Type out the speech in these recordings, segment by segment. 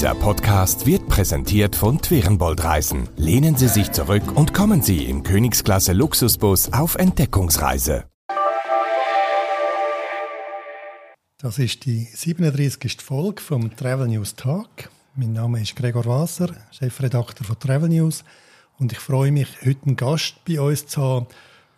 Dieser Podcast wird präsentiert von Twerenbold Reisen. Lehnen Sie sich zurück und kommen Sie im Königsklasse Luxusbus auf Entdeckungsreise. Das ist die 37. Folge vom Travel News Tag. Mein Name ist Gregor Wasser, Chefredakteur von Travel News. Und ich freue mich, heute einen Gast bei uns zu haben,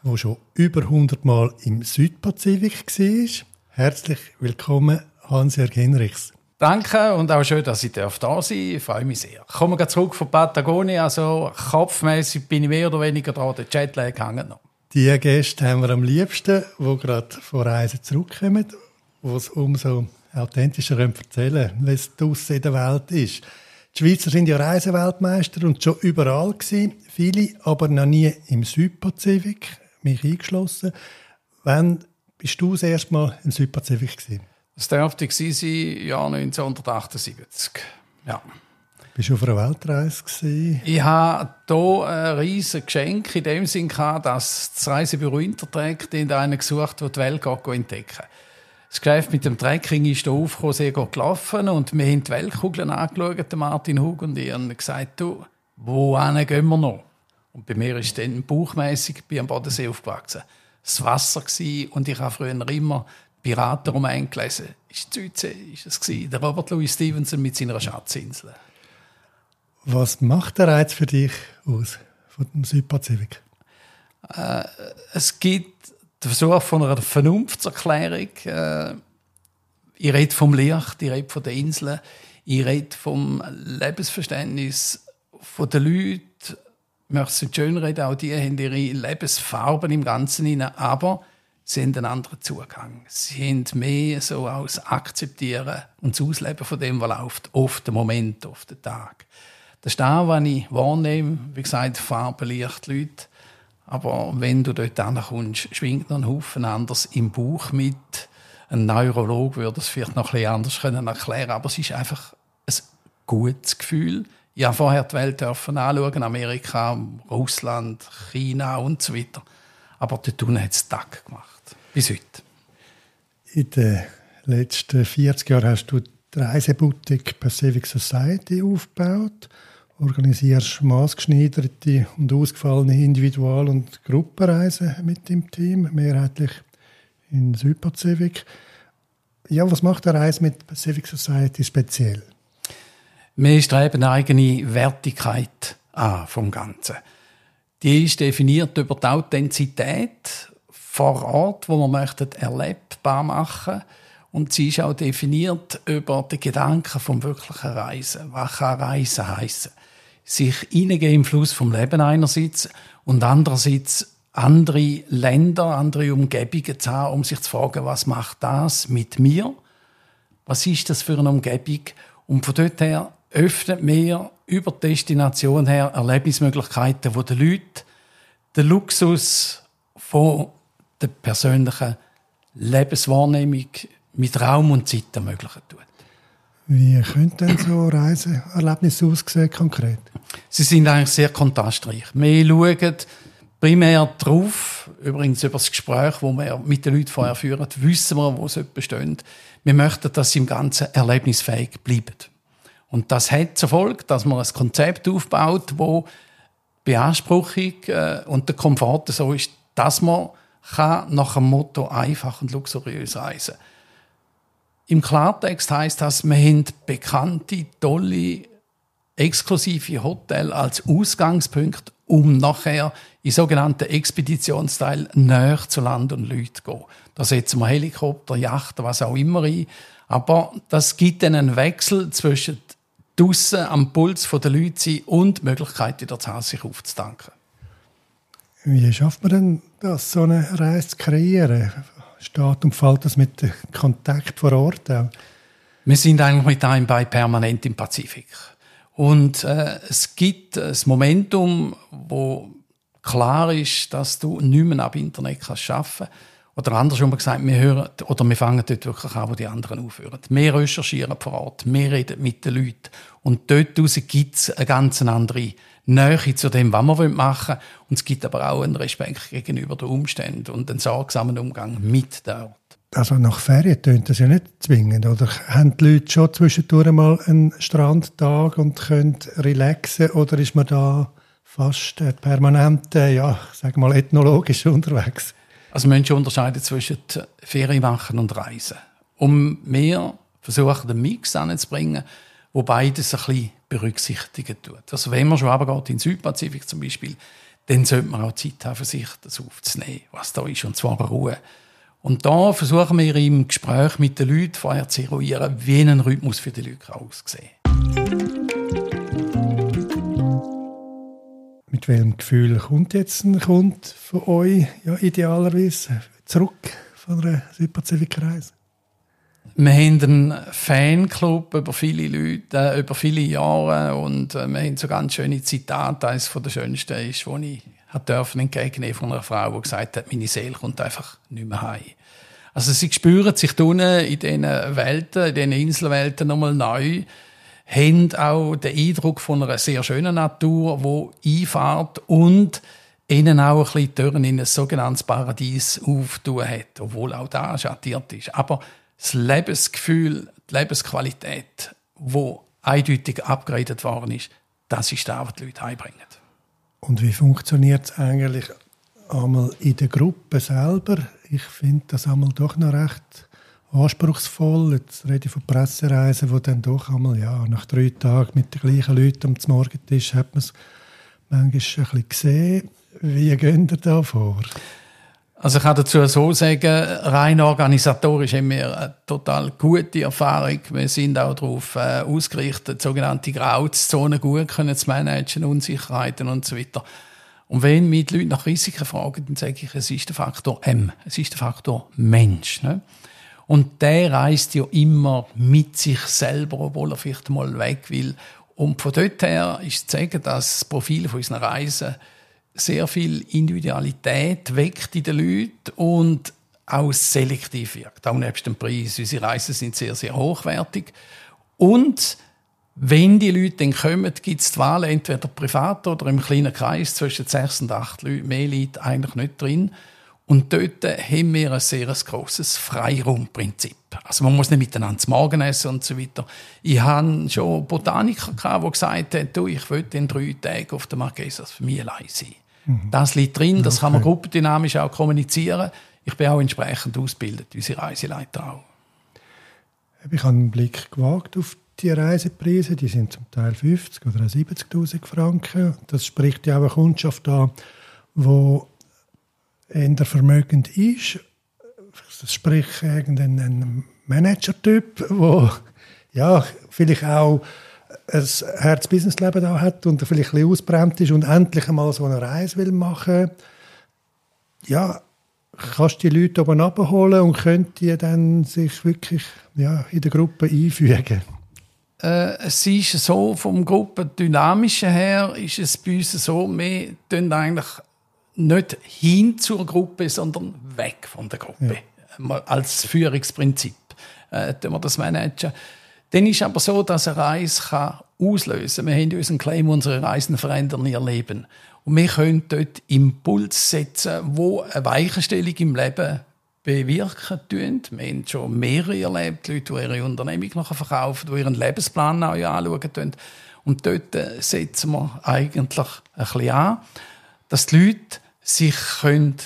der schon über 100 Mal im Südpazifik war. Herzlich willkommen, Hans-Jörg Henrichs. Danke und auch schön, dass ich da sein darf. Ich freue mich sehr. Ich komme zurück von Patagonien, also kopfmäßig bin ich mehr oder weniger dran. Der Jetlag hängt noch. Die Gäste haben wir am liebsten, die gerade von Reisen zurückkommen, die es umso authentischer erzählen können, wie es draussen in der Welt ist. Die Schweizer sind ja Reiseweltmeister und schon überall gewesen, viele aber noch nie im Südpazifik, mich eingeschlossen. Wann bist du das erste Mal im Südpazifik gewesen? Das dürfte sein, Jahr 1978. Ja. Bist du auf einer Weltreise? Gewesen? Ich hatte hier ein riesiges Geschenk in dem Sinn, dass das Reisebüro Intertrek einen gesucht der die Welt entdecken Das Geschäft mit dem Trekking ist hier aufgekommen, sehr gut gelaufen und wir haben die Weltkugeln angeschaut, Martin Hug und ich, und gesagt, du, wo gehen wir noch? Und bei mir ist dann bauchmässig bei am Bodensee aufgewachsen. Das Wasser war und ich habe früher immer Piratenroman gelesen. Ist die Südsee, ist es gewesen. Der Robert Louis Stevenson mit seiner Schatzinsel. Was macht der Reiz für dich aus, von dem Südpazifik? Äh, es gibt den Versuch von einer Vernunftserklärung. Äh, ich rede vom Licht, ich rede von den Inseln, ich rede vom Lebensverständnis der Leute. Ich möchte es nicht schön reden, auch die haben ihre Lebensfarben im Ganzen hinein, aber sie haben einen anderen Zugang. Sie haben mehr so aus Akzeptieren und das Ausleben von dem, was läuft, auf den Moment, auf den Tag. Das ist das, was ich wahrnehme. Wie gesagt, Farbe, Licht, Leute. Aber wenn du dort ankommst, schwingt noch ein Haufen anders im Bauch mit. Ein Neurolog würde es vielleicht noch bisschen anders können erklären aber es ist einfach ein gutes Gefühl. Ich habe vorher die Welt anschauen, Amerika, Russland, China und so weiter. Aber der Tunnel hat es Tag gemacht bis heute? In den letzten 40 Jahren hast du die Reiseboutique Pacific Society aufgebaut, organisierst maßgeschneiderte und ausgefallene Individual- und Gruppenreisen mit dem Team, mehrheitlich in Südpazifik. Ja, was macht eine Reise mit Pacific Society speziell? Wir streben eine eigene Wertigkeit an vom Ganzen. Die ist definiert über die Authentizität vor Ort, wo man möchte erlebbar machen und sie ist auch definiert über die Gedanken vom wirklichen Reisen. Was kann Reisen heißen? Sich hineingehen im Fluss vom Leben einerseits und andererseits andere Länder, andere Umgebungen zu haben, um sich zu fragen, was macht das mit mir? Was ist das für eine Umgebung? Und von dort her öffnet mir über die Destination her Erlebnismöglichkeiten, wo die Leute den Luxus von der persönlichen Lebenswahrnehmung mit Raum und Zeit ermöglichen tut. Wie könnten denn so Reiseerlebnisse aussehen konkret? Sie sind eigentlich sehr kontrastreich. Wir schauen primär darauf, übrigens über das Gespräch, das wir mit den Leuten vorher führen, wissen wir, wo sie bestehen. Wir möchten, dass sie im Ganzen erlebnisfähig bleiben. Und das hat zur Folge, dass man ein Konzept aufbaut, wo Beanspruchung äh, und der Komfort so ist, dass man kann nach dem Motto einfach und luxuriös reisen. Im Klartext heißt das, wir haben bekannte, tolle, exklusive Hotels als Ausgangspunkt, um nachher in sogenannten Expeditionsteil näher zu Land und Leuten zu gehen. Da setzen wir Helikopter, Yachten, was auch immer ein. Aber das gibt dann einen Wechsel zwischen draussen am Puls der Leute und die Möglichkeit, wieder zu Hause sich aufzutanken. Wie schafft man denn das, so eine Reise zu kreieren? Steht und fällt das mit dem Kontakt vor Ort auch? Wir sind eigentlich mit einem bei permanent im Pazifik. Und äh, es gibt ein Momentum, wo klar ist, dass du nicht mehr ab Internet kannst arbeiten Oder andersrum gesagt, wir hören, oder wir fangen dort wirklich an, wo die anderen aufhören. Wir recherchieren vor Ort, wir reden mit den Leuten. Und dort gibt es eine ganz andere Nähe zu dem, was wir machen wollen. Und es gibt aber auch einen Respekt gegenüber den Umständen und einen sorgsamen Umgang mit der Ort. also nach Ferien tönt das ja nicht zwingend. Oder haben die Leute schon zwischendurch mal einen Strandtag und können relaxen? Oder ist man da fast äh, permanent, äh, ja, sag mal, ethnologisch unterwegs? Also man schon unterscheiden zwischen Ferien machen und Reisen. Um mehr versuchen, den Mix anzubringen, wo beides ein bisschen berücksichtigen tut. Also wenn man schon runtergeht in den Südpazifik zum Beispiel, dann sollte man auch Zeit haben, für sich das aufzunehmen, was da ist, und zwar Ruhe. Und da versuchen wir im Gespräch mit den Leuten vorher zu eruieren, wie ein Rhythmus für die Leute aussehen Mit welchem Gefühl kommt jetzt ein Kunde von euch ja, idealerweise zurück von einer Südpazifikreise? Wir haben einen Fanclub über viele Leute, äh, über viele Jahre und äh, wir haben so ganz schöne Zitate. Eines der schönsten ist, wo ich dürfen entgegennehmen von einer Frau, die gesagt hat, meine Seele kommt einfach nicht mehr heim. Also sie spüren sich unten in diesen Welten, in diesen Inselwelten nochmal neu, haben auch den Eindruck von einer sehr schönen Natur, die einfahrt und ihnen auch ein bisschen Türen in ein sogenanntes Paradies auftun hat, obwohl auch da schattiert ist. Aber das Lebensgefühl, die Lebensqualität, wo eindeutig abgeredet worden ist, das ist das, was die Leute heimbringen. Und wie funktioniert es eigentlich einmal in der Gruppe selber? Ich finde das einmal doch noch recht anspruchsvoll. Jetzt rede ich von Pressereisen, wo dann doch einmal ja, nach drei Tagen mit den gleichen Leuten am Morgentisch hat man es manchmal ein bisschen gesehen. Wie gehen ihr da vor? Also ich kann dazu so sagen, rein organisatorisch haben wir eine total gute Erfahrung. Wir sind auch darauf äh, ausgerichtet, sogenannte Grauzonen gut können zu managen, Unsicherheiten und so weiter. Und wenn mich die Leute nach Risiken fragen, dann sage ich, es ist der Faktor M, es ist der Faktor Mensch. Ne? Und der reist ja immer mit sich selber, obwohl er vielleicht mal weg will. Und von dort her ist zu sagen, dass das Profil von unseren Reisen sehr viel Individualität weckt in den Leuten und auch selektiv wirkt. Auch nebst dem Preis. Unsere Reisen sind sehr, sehr hochwertig. Und wenn die Leute dann kommen, gibt es die Wahl entweder privat oder im kleinen Kreis zwischen sechs und acht Leuten. Mehr Leute eigentlich nicht drin. Und dort haben wir ein sehr grosses Freiraumprinzip. Also man muss nicht miteinander zu Morgen essen und so weiter. Ich hatte schon Botaniker, die gesagt haben, du, ich will in drei Tagen auf der Marquesas für mich allein sein. Mhm. Das liegt drin, das okay. kann man gruppendynamisch auch kommunizieren. Ich bin auch entsprechend ausgebildet, unsere Reiseleiter auch. Ich habe einen Blick gewagt auf die Reisepreise. Die sind zum Teil 50 oder 70.000 Franken. Das spricht ja auch eine Kundschaft an, die eher vermögend ist. Das spricht irgendein Manager-Typ, der ja, vielleicht auch ein Herz-Business-Leben hat und vielleicht ein bisschen ausbrennt ist und endlich einmal so eine Reise will machen ja, kannst du die Leute oben abholen und könnt die dann sich wirklich ja, in der Gruppe einfügen? Äh, es ist so, vom Gruppendynamischen her ist es bei uns so, wir tun eigentlich nicht hin zur Gruppe, sondern weg von der Gruppe. Ja. Als Führungsprinzip äh, tun wir das managen. Dann ist aber so, dass eine Reise kann auslösen kann. Wir haben unseren Claim, unsere Reisen verändern ihr Leben. Und wir können dort Impuls setzen, wo eine Weichenstellung im Leben bewirken tun. Wir haben schon mehrere erlebt, Leute, die ihre Unternehmung nachher verkaufen, die ihren Lebensplan neu anschauen tun. Und dort setzen wir eigentlich ein bisschen an, dass die Leute sich können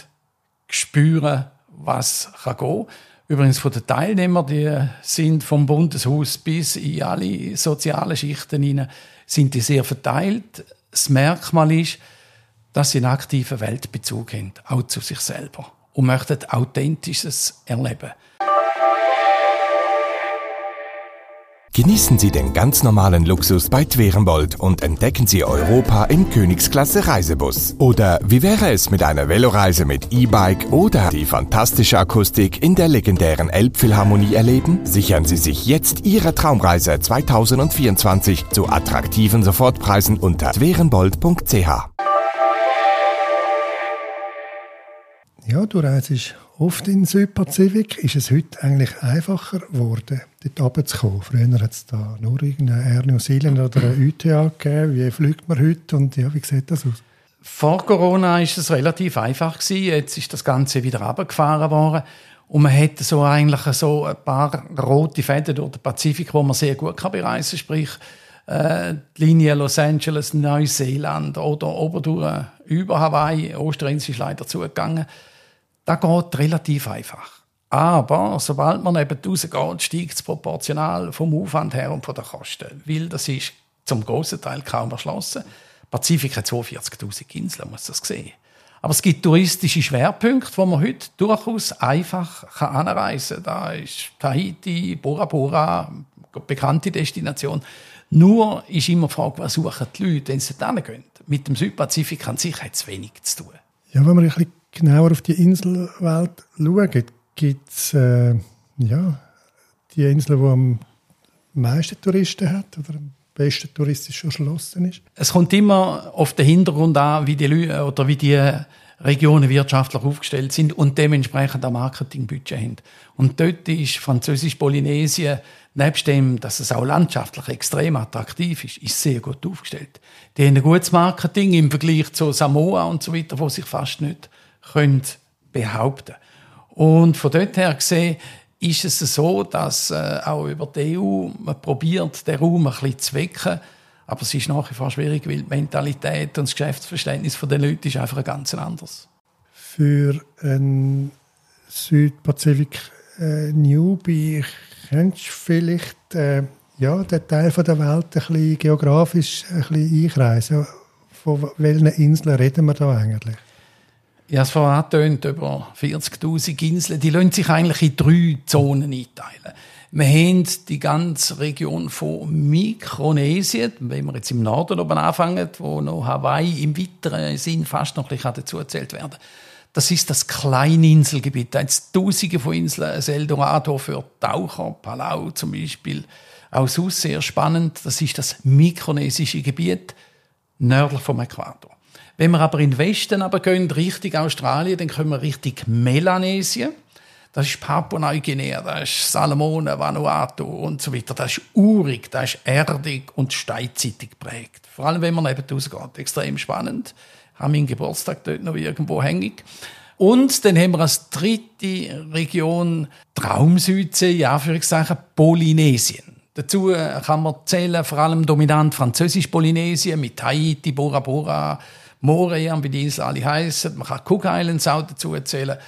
spüren was kann gehen Übrigens von den Teilnehmern, die sind vom Bundeshaus bis in alle sozialen Schichten hinein, sind die sehr verteilt. Das Merkmal ist, dass sie einen aktiven Weltbezug haben, auch zu sich selber und möchten authentisches erleben. Genießen Sie den ganz normalen Luxus bei Twerenbold und entdecken Sie Europa im Königsklasse Reisebus. Oder wie wäre es mit einer Veloreise mit E-Bike oder die fantastische Akustik in der legendären Elbphilharmonie erleben? Sichern Sie sich jetzt Ihre Traumreise 2024 zu attraktiven Sofortpreisen unter twerenbold.ch. Ja, du reist oft in den Südpazifik. Ist es heute eigentlich einfacher geworden, dort runterzukommen? Früher hat es da nur irgendeine Air New Zealand oder eine UTA gegeben. Wie fliegt man heute und ja, wie sieht das aus? Vor Corona ist es relativ einfach gewesen. Jetzt ist das Ganze wieder runtergefahren worden. Und man hat so eigentlich so ein paar rote Fäden durch den Pazifik, wo man sehr gut kann bereisen kann. Sprich, äh, die Linie Los Angeles, Neuseeland oder oberdurch über Hawaii. Osterinsel ist leider zugegangen. Das geht relativ einfach. Aber sobald man eben rausgeht, steigt es proportional vom Aufwand her und von der Kosten. Weil das ist zum grossen Teil kaum erschlossen. Pazifik hat 42.000 Inseln, muss das sehen. Aber es gibt touristische Schwerpunkte, wo man heute durchaus einfach anreisen kann. Da ist Tahiti, Bora Bora, bekannte Destination. Nur ist immer die Frage, was suchen die Leute, wenn sie da gehen. Mit dem Südpazifik an sich hat es wenig zu tun. Ja, wenn man ein genauer auf die Inselwelt schaut, gibt es äh, ja, die Insel, die am meisten Touristen hat oder am besten touristisch erschlossen ist? Es kommt immer auf den Hintergrund an, wie die Leute oder wie die Regionen wirtschaftlich aufgestellt sind und dementsprechend ein Marketingbudget haben. Und dort ist Französisch-Polynesien, nebst dem, dass es auch landschaftlich extrem attraktiv ist, ist sehr gut aufgestellt. Die haben ein gutes Marketing im Vergleich zu Samoa und so weiter, wo sich fast nicht können behaupten Und von dort her gesehen, ist es so, dass äh, auch über die EU man probiert, den Raum ein bisschen zu wecken. Aber es ist nach wie vor schwierig, weil die Mentalität und das Geschäftsverständnis der Leute ist einfach ein ganz anderes. Für einen Südpazifik äh, könntest du vielleicht äh, ja, den Teil der Welt ein bisschen geografisch ein bisschen einkreisen. Von welchen Inseln reden wir da eigentlich? Ja, es vorhin angetönt, über 40.000 Inseln. Die lassen sich eigentlich in drei Zonen einteilen. Wir haben die ganze Region von Mikronesien, wenn wir jetzt im Norden oben anfangen, wo noch Hawaii im weiteren Sinn fast noch ein bisschen dazu werden. Das ist das Kleininselgebiet. Da hat Tausende von Inseln, ein Eldorado für Taucher, Palau zum Beispiel. Auch sonst sehr spannend. Das ist das mikronesische Gebiet nördlich vom Äquator. Wenn wir aber in den Westen aber gehen, Richtung Australien, dann kommen wir Richtung Melanesien. Das ist Papua-Neuguinea, das ist Salomonen, Vanuatu und so weiter. Das ist urig, das ist erdig und steinzeitig geprägt. Vor allem, wenn man neben rausgeht. Extrem spannend. Ich habe meinen Geburtstag dort noch irgendwo hängig. Und dann haben wir als dritte Region Traumsüdsee, ja, für sagen, Polynesien. Dazu kann man zählen, vor allem dominant Französisch-Polynesien mit Haiti, Bora Bora, Morea, wie die Insel alle heißen. Man kann Cook Islands auch dazu erzählen.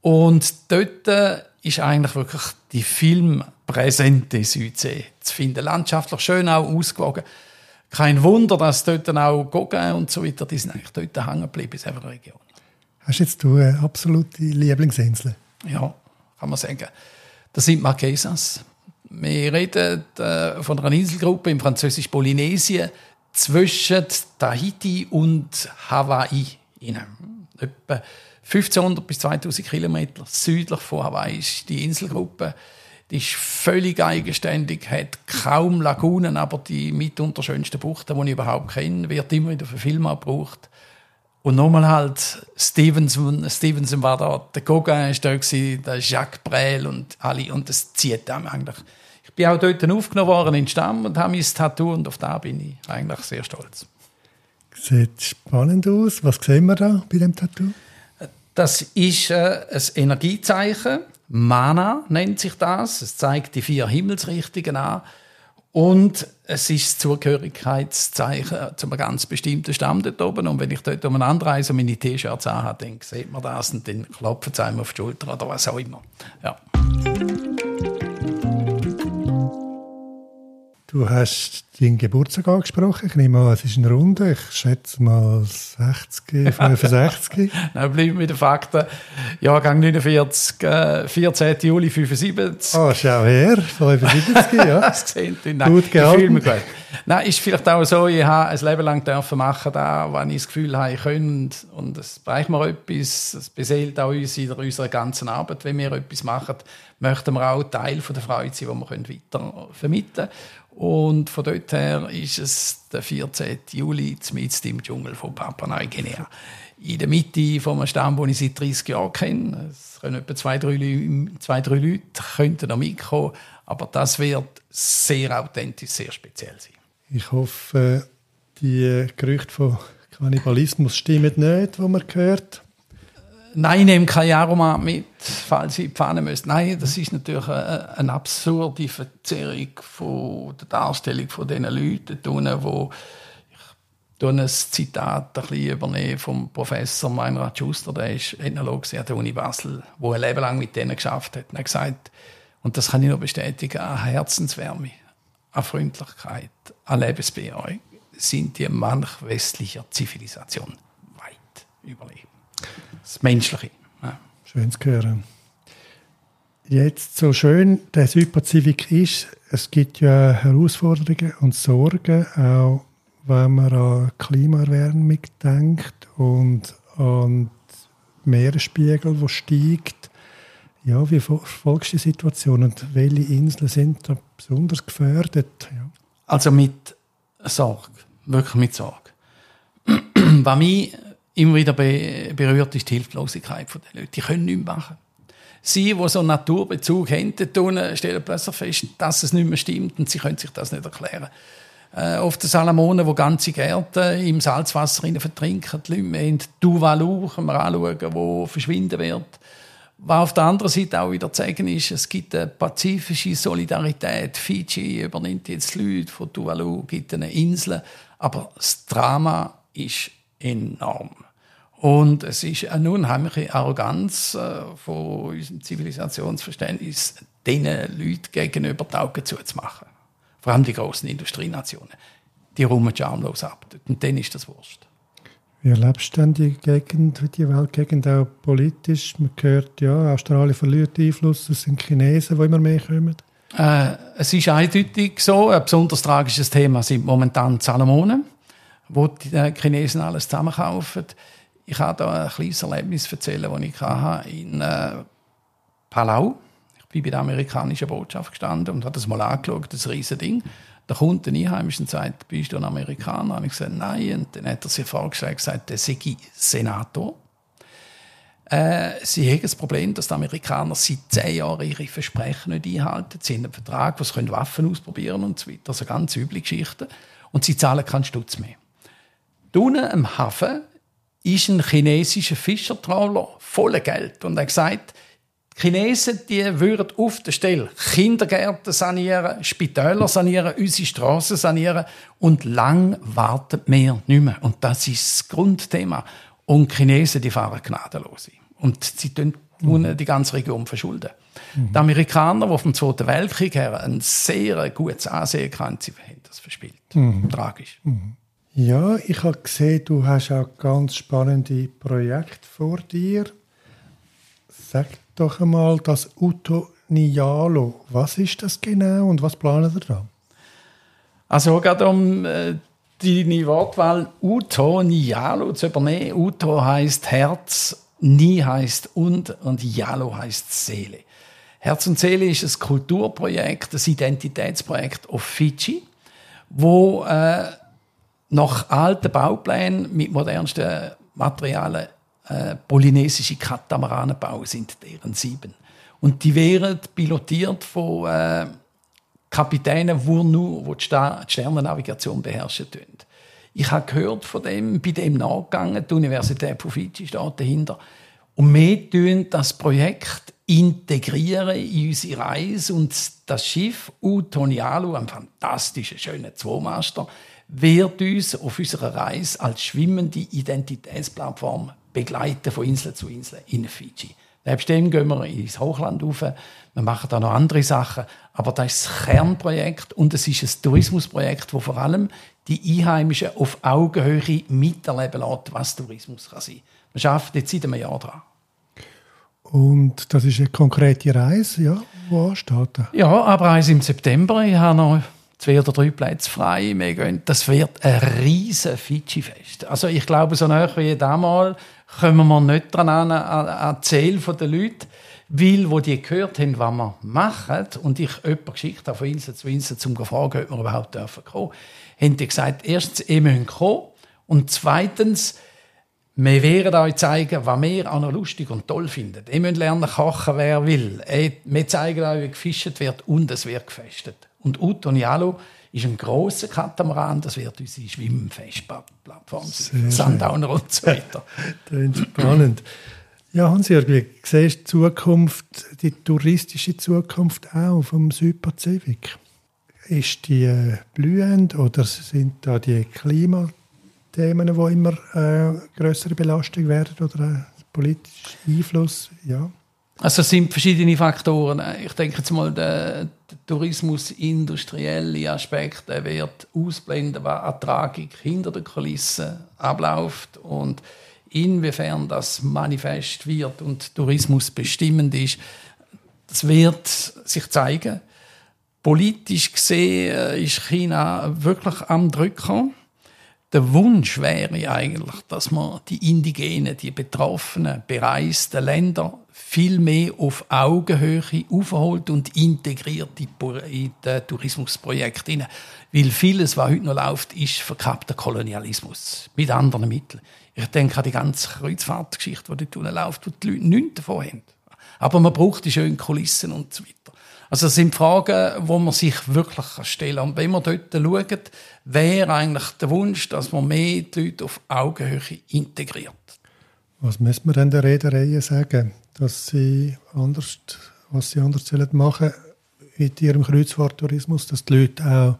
Und dort ist eigentlich wirklich die filmpräsente Südsee zu finden. Landschaftlich schön auch ausgewogen. Kein Wunder, dass dort auch Gauguin und so weiter, die sind eigentlich dort hängen geblieben in dieser Region. Hast jetzt du eine absolute Lieblingsinsel? Ja, kann man sagen. Das sind Marquesas. Wir reden äh, von einer Inselgruppe im französischen Polynesien zwischen Tahiti und Hawaii. In etwa 1500 bis 2000 Kilometer südlich von Hawaii ist die Inselgruppe. Die ist völlig eigenständig, hat kaum Lagunen, aber die mitunter schönsten Buchten, die ich überhaupt kenne, wird immer wieder für Filme gebraucht. Und nochmal halt, Stevenson, Stevenson war da, der Gauguin ist da der Jacques Brel und alle, und das zieht einem eigentlich bin auch dort aufgenommen worden in Stamm und habe mein Tattoo und auf da bin ich eigentlich sehr stolz. Sieht spannend aus. Was sehen wir da bei dem Tattoo? Das ist äh, ein Energiezeichen. Mana nennt sich das. Es zeigt die vier Himmelsrichtungen an. Und es ist das Zugehörigkeitszeichen zu einem ganz bestimmten Stamm dort oben. Und wenn ich dort umeinander reise und meine T-Shirts anhabe, dann sieht man das und dann klopft es einem auf die Schulter oder was auch immer. Ja. Du hast deinen Geburtstag angesprochen. Ich nehme an, es ist eine Runde. Ich schätze mal 60, 65. Dann bleiben wir mit den Fakten. Jahrgang 49, äh, 14. Juli 75. Ah, oh, schau her, 75, ja. das sehen Nein, gut gehalten. Gut. Nein, ist vielleicht auch so, ich habe ein Leben lang dürfen machen, da, wenn ich das Gefühl habe, ich könnte und es bräuchte mir etwas, es beseelt auch uns in unserer ganzen Arbeit, wenn wir etwas machen, möchten wir auch Teil von der Freude sein, die wir weiter vermitteln können. Und von dort her ist es der 14. Juli mitten im Dschungel von Papua Neuguinea. In der Mitte vom Stamm, den ich seit 30 Jahren kenne. Es können etwa zwei, drei, Leute, zwei, drei Leute könnten noch mitkommen. Aber das wird sehr authentisch, sehr speziell sein. Ich hoffe, die Gerüchte von Kannibalismus stimmen nicht, die man hört. Nein, ich nehme kein Aromat mit, falls ich die Pfanne müsste. Nein, das ist natürlich eine, eine absurde Verzerrung von der Darstellung von diesen Leuten, die ich ein Zitat ein bisschen übernehmen vom Professor Meinrad Schuster, der ist Ethnologe an der Uni Basel, der ein Leben lang mit denen geschafft hat. er hat gesagt, und das kann ich nur bestätigen, an Herzenswärme, an Freundlichkeit, an Lebensbejahung sind die manch westlicher Zivilisation weit überlegen. Das Menschliche. Ja. Schön zu hören. Jetzt, so schön der Südpazifik ist, es gibt ja Herausforderungen und Sorgen, auch wenn man an Klimaerwärmung denkt und an Meeresspiegel, der steigt. Ja, wie verfolgst du die Situation und welche Inseln sind da besonders gefährdet? Ja. Also mit Sorge, wirklich mit Sorge. Was mich immer wieder berührt, ist die Hilflosigkeit der Leute. Die können nichts machen. Sie, die so einen Naturbezug haben, stellen plötzlich fest, dass es nicht mehr stimmt und sie können sich das nicht erklären. Äh, auf den Salamonen, wo ganze Gärten im Salzwasser vertrinken, die Leute haben Tuvalu, können wir anschauen, wo verschwinden wird. Was auf der anderen Seite auch wieder zu sagen ist, es gibt eine pazifische Solidarität. Fiji übernimmt jetzt die Leute von Tuvalu, gibt eine Insel. Aber das Drama ist enorm. Und es ist eine unheimliche Arroganz äh, von unserem Zivilisationsverständnis, diesen Leuten gegenüber die Augen zuzumachen. Vor allem die großen Industrienationen. Die räumen schamlos ab. Und dann ist das Wurst. Wie erlebst du denn die Gegend, die Weltgegend auch politisch? Man hört, ja, Australien verliert Einfluss, es sind Chinesen, die immer mehr kommen. Äh, es ist eindeutig so. Ein besonders tragisches Thema sind momentan die Salomonen, wo die äh, Chinesen alles zusammenkaufen. Ich habe da ein kleines Erlebnis erzählen, das ich hatte in äh, Palau. Ich bin bei der amerikanischen Botschaft gestanden und habe das mal angeschaut, das riesige Ding. Da kommt ein Einheimischer und sagt, bist du ein Amerikaner? Und ich gesagt, nein. Und dann hat er sich vorgestellt und gesagt, der sei Senator. Äh, sie haben das Problem, dass die Amerikaner seit zehn Jahren ihre Versprechen nicht einhalten. Sie haben einen Vertrag, wo sie Waffen ausprobieren und so weiter. Also ganz üble Geschichten. Und sie zahlen keinen Stutz mehr. Unten am Hafen ist ein chinesischer Fischertrawler voller Geld. Und er hat gesagt, die Chinesen die würden auf der Stelle Kindergärten sanieren, Spitäler sanieren, unsere Straßen sanieren und lang warten wir nicht mehr. Und das ist das Grundthema. Und die Chinesen die fahren gnadenlos. Und sie tun mhm. die ganze Region verschulden. Mhm. Die Amerikaner, die vom Zweiten Weltkrieg her ein sehr gutes Ansehen hatten, haben das verspielt. Mhm. Tragisch. Mhm. Ja, ich habe gesehen, du hast auch ganz spannende Projekte vor dir. Sag doch einmal das Uto Nialo. Was ist das genau und was planen ihr da? Also gerade um äh, deine Wortwahl Uto Nialo zu übernehmen. Uto heißt Herz, Ni heißt und und Yalo heißt Seele. Herz und Seele ist ein Kulturprojekt, ein Identitätsprojekt auf Fidschi, wo äh, nach alten Bauplänen mit modernsten Materialien äh, polynesische Katamarane bauen sind, deren sieben. Und die werden pilotiert von äh, Kapitänen, die nur die, die Sternennavigation beherrschen. Tun. Ich habe gehört von dem, bei dem nachgegangen, die Universität von Fidschi steht dahinter. Und wir tun das Projekt integrieren in unsere Reise und das Schiff Utonialu, ein fantastischer, schöner Zweimaster, wird uns auf unserer Reise als schwimmende Identitätsplattform begleiten von Insel zu Insel in Fiji. Nebst dem gehen wir ins Hochland rauf. Wir machen da noch andere Sachen. Aber das ist das Kernprojekt und es ist ein Tourismusprojekt, wo vor allem die Einheimischen auf Augenhöhe miterleben lässt, was Tourismus kann sein. Wir arbeiten jetzt seit einem Jahr dran. Und das ist eine konkrete Reise, ja, wo ansteht? Ja, Abreise im September. Ich habe noch zwei oder drei Plätze frei. Wir gehen, das wird ein riesen Fidschi-Fest. Also ich glaube, so näher wie damals kommen wir nicht dran an, an, an die Zähl der Leute, weil, wo die gehört haben, was wir machen, und ich jemanden geschickt habe von Insel zu Insel, um zu fragen, ob wir überhaupt dürfen kommen, haben die gesagt, erstens, ihr müsst kommen, und zweitens, wir werden euch zeigen, was wir auch noch lustig und toll finden. Ihr müsst lernen kochen, wer will. Wir zeigen euch, wie gefischt wird und es wird gefestet. Und Utonialo ist ein grosser Katamaran, das wird unsere Schwimmfestplattform sein. Sundowner und so weiter. das ist spannend. Ja, Hans-Jörg, wie siehst du die Zukunft, die touristische Zukunft auch vom Südpazifik? Ist die äh, blühend oder sind da die Klimathemen, die immer äh, größere Belastung werden oder äh, politischer Einfluss? Ja. Also es sind verschiedene Faktoren. Ich denke jetzt mal, der, der Tourismus industrielle Aspekt der wird ausblenden, was an Tragik hinter der Kulisse abläuft und inwiefern das manifest wird und Tourismus bestimmend ist. Das wird sich zeigen. Politisch gesehen ist China wirklich am Drücken. Der Wunsch wäre eigentlich, dass man die Indigenen, die betroffenen, bereisten Länder viel mehr auf Augenhöhe aufholt und integriert in das Tourismusprojekt hinein. Weil vieles, was heute noch läuft, ist verkappter Kolonialismus mit anderen Mitteln. Ich denke an die ganze Kreuzfahrtgeschichte, die dort läuft, wo die Leute nichts davon haben. Aber man braucht die schönen Kulissen und so weiter. Also das sind Fragen, wo man sich wirklich stellen kann. Und wenn man dort schaut, wäre eigentlich der Wunsch, dass man mehr die Leute auf Augenhöhe integriert. Was müssen wir denn der Reederei sagen, dass sie anders, was sie anders machen mit ihrem Kreuzfahrttourismus, dass die Leute auch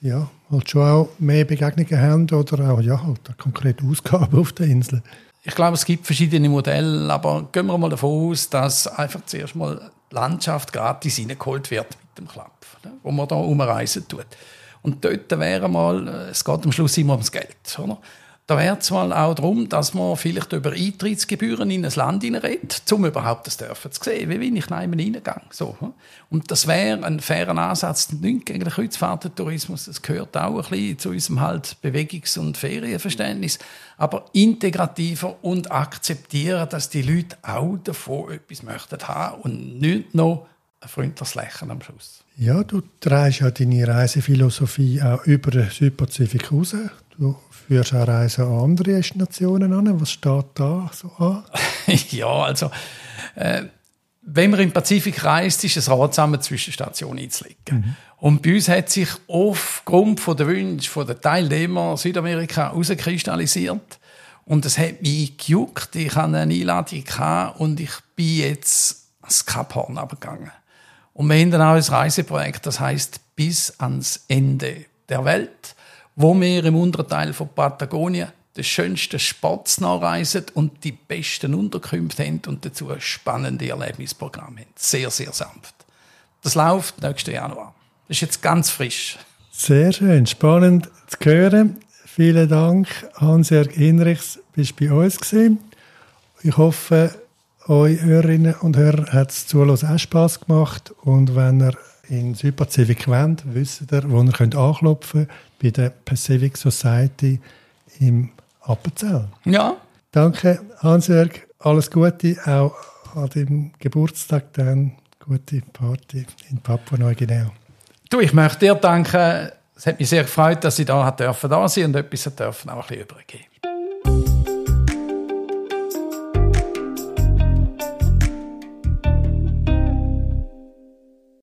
ja, halt schon auch mehr Begegnungen haben oder auch ja, halt konkrete Ausgabe auf der Insel? Ich glaube, es gibt verschiedene Modelle, aber gehen wir mal davon aus, dass einfach zuerst mal die Landschaft gratis reingeholt wird mit dem Klapp, ne, wo man da umreisen tut. Und dort wäre mal, es geht am Schluss immer ums Geld. Oder? Da wäre es mal auch darum, dass man vielleicht über Eintrittsgebühren in ein Land redet, um überhaupt das dürfen zu sehen, wie bin ich in reingegangen. So. Hm? Und das wäre ein fairer Ansatz, nicht gegen den Kreuzfahrttourismus, das gehört auch ein bisschen zu unserem halt Bewegungs- und Ferienverständnis, aber integrativer und akzeptieren, dass die Leute auch davon etwas möchten haben und nicht noch ein freundliches Lächeln am Schluss. Ja, du trägst ja deine Reisephilosophie auch über den Südpazifik raus. Du führst auch Reisen an andere Destinationen an. Was steht da so an? ja, also äh, wenn man im Pazifik reist, ist es ratsam, eine Zwischenstation einzulegen. Mhm. Und bei uns hat sich aufgrund von der Wünsche der Teilnehmer Südamerika herauskristallisiert. Und es hat mich gejuckt. Ich hatte eine Einladung und ich bin jetzt ans Kap Horn abgegangen. Und wir haben dann auch ein Reiseprojekt, das heißt bis ans Ende der Welt wo wir im unteren Teil von Patagonien den schönsten Spots nachreisen und die besten Unterkünfte haben und dazu ein spannendes Erlebnisprogramm haben. Sehr, sehr sanft. Das läuft nächsten Januar. Das ist jetzt ganz frisch. Sehr schön, spannend zu hören. Vielen Dank, Hans-Jörg Hinrichs, bist bei uns gewesen. Ich hoffe, euch Hörerinnen und Hörer hat es zuhören auch Spass gemacht und wenn ihr in Südpazifik wollt, wisst ihr, wo ihr könnt anklopfen könnt bei der Pacific Society im Appenzell. Ja. Danke, Hans-Jörg. Alles Gute, auch an dem Geburtstag dann. Gute Party in Papua-Neuguinea. Du, ich möchte dir danken. Es hat mich sehr gefreut, dass ich da da sein und etwas dürfen auch ein bisschen übergeben.